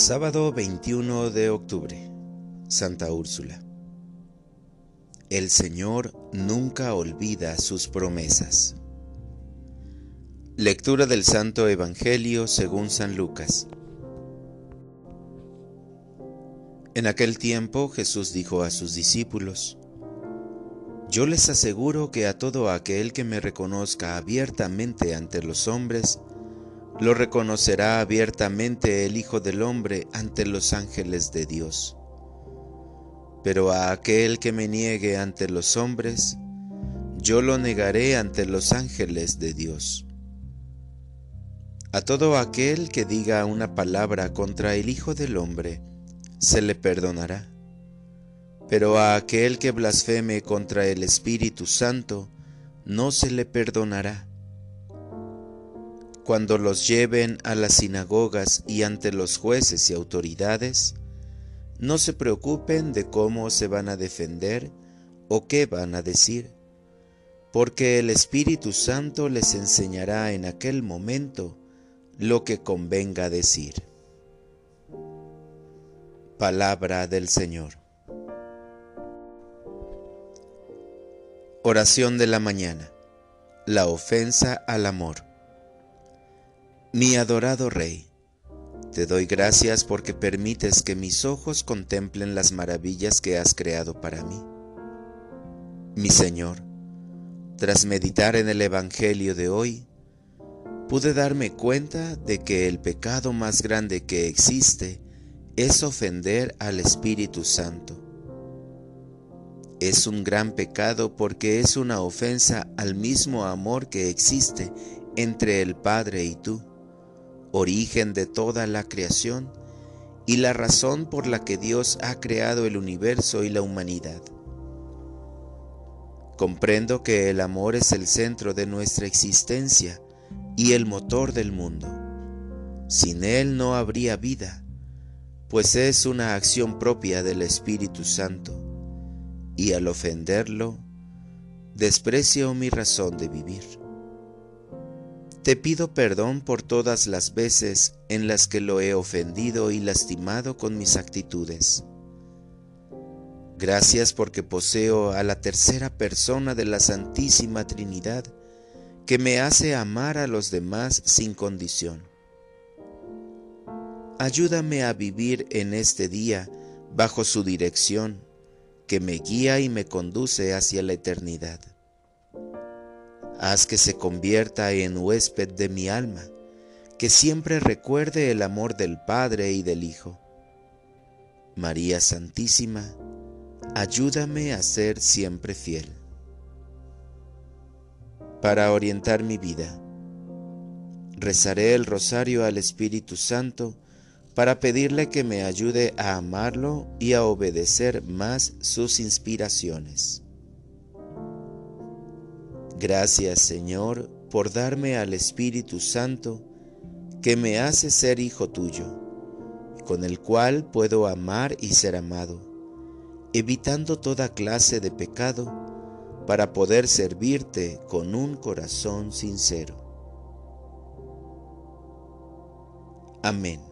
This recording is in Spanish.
Sábado 21 de octubre, Santa Úrsula. El Señor nunca olvida sus promesas. Lectura del Santo Evangelio según San Lucas. En aquel tiempo Jesús dijo a sus discípulos, Yo les aseguro que a todo aquel que me reconozca abiertamente ante los hombres, lo reconocerá abiertamente el Hijo del Hombre ante los ángeles de Dios. Pero a aquel que me niegue ante los hombres, yo lo negaré ante los ángeles de Dios. A todo aquel que diga una palabra contra el Hijo del Hombre, se le perdonará. Pero a aquel que blasfeme contra el Espíritu Santo, no se le perdonará cuando los lleven a las sinagogas y ante los jueces y autoridades, no se preocupen de cómo se van a defender o qué van a decir, porque el Espíritu Santo les enseñará en aquel momento lo que convenga decir. Palabra del Señor. Oración de la mañana. La ofensa al amor. Mi adorado Rey, te doy gracias porque permites que mis ojos contemplen las maravillas que has creado para mí. Mi Señor, tras meditar en el Evangelio de hoy, pude darme cuenta de que el pecado más grande que existe es ofender al Espíritu Santo. Es un gran pecado porque es una ofensa al mismo amor que existe entre el Padre y tú origen de toda la creación y la razón por la que Dios ha creado el universo y la humanidad. Comprendo que el amor es el centro de nuestra existencia y el motor del mundo. Sin él no habría vida, pues es una acción propia del Espíritu Santo, y al ofenderlo, desprecio mi razón de vivir. Te pido perdón por todas las veces en las que lo he ofendido y lastimado con mis actitudes. Gracias porque poseo a la tercera persona de la Santísima Trinidad que me hace amar a los demás sin condición. Ayúdame a vivir en este día bajo su dirección, que me guía y me conduce hacia la eternidad. Haz que se convierta en huésped de mi alma, que siempre recuerde el amor del Padre y del Hijo. María Santísima, ayúdame a ser siempre fiel. Para orientar mi vida, rezaré el rosario al Espíritu Santo para pedirle que me ayude a amarlo y a obedecer más sus inspiraciones. Gracias Señor por darme al Espíritu Santo que me hace ser hijo tuyo, con el cual puedo amar y ser amado, evitando toda clase de pecado para poder servirte con un corazón sincero. Amén.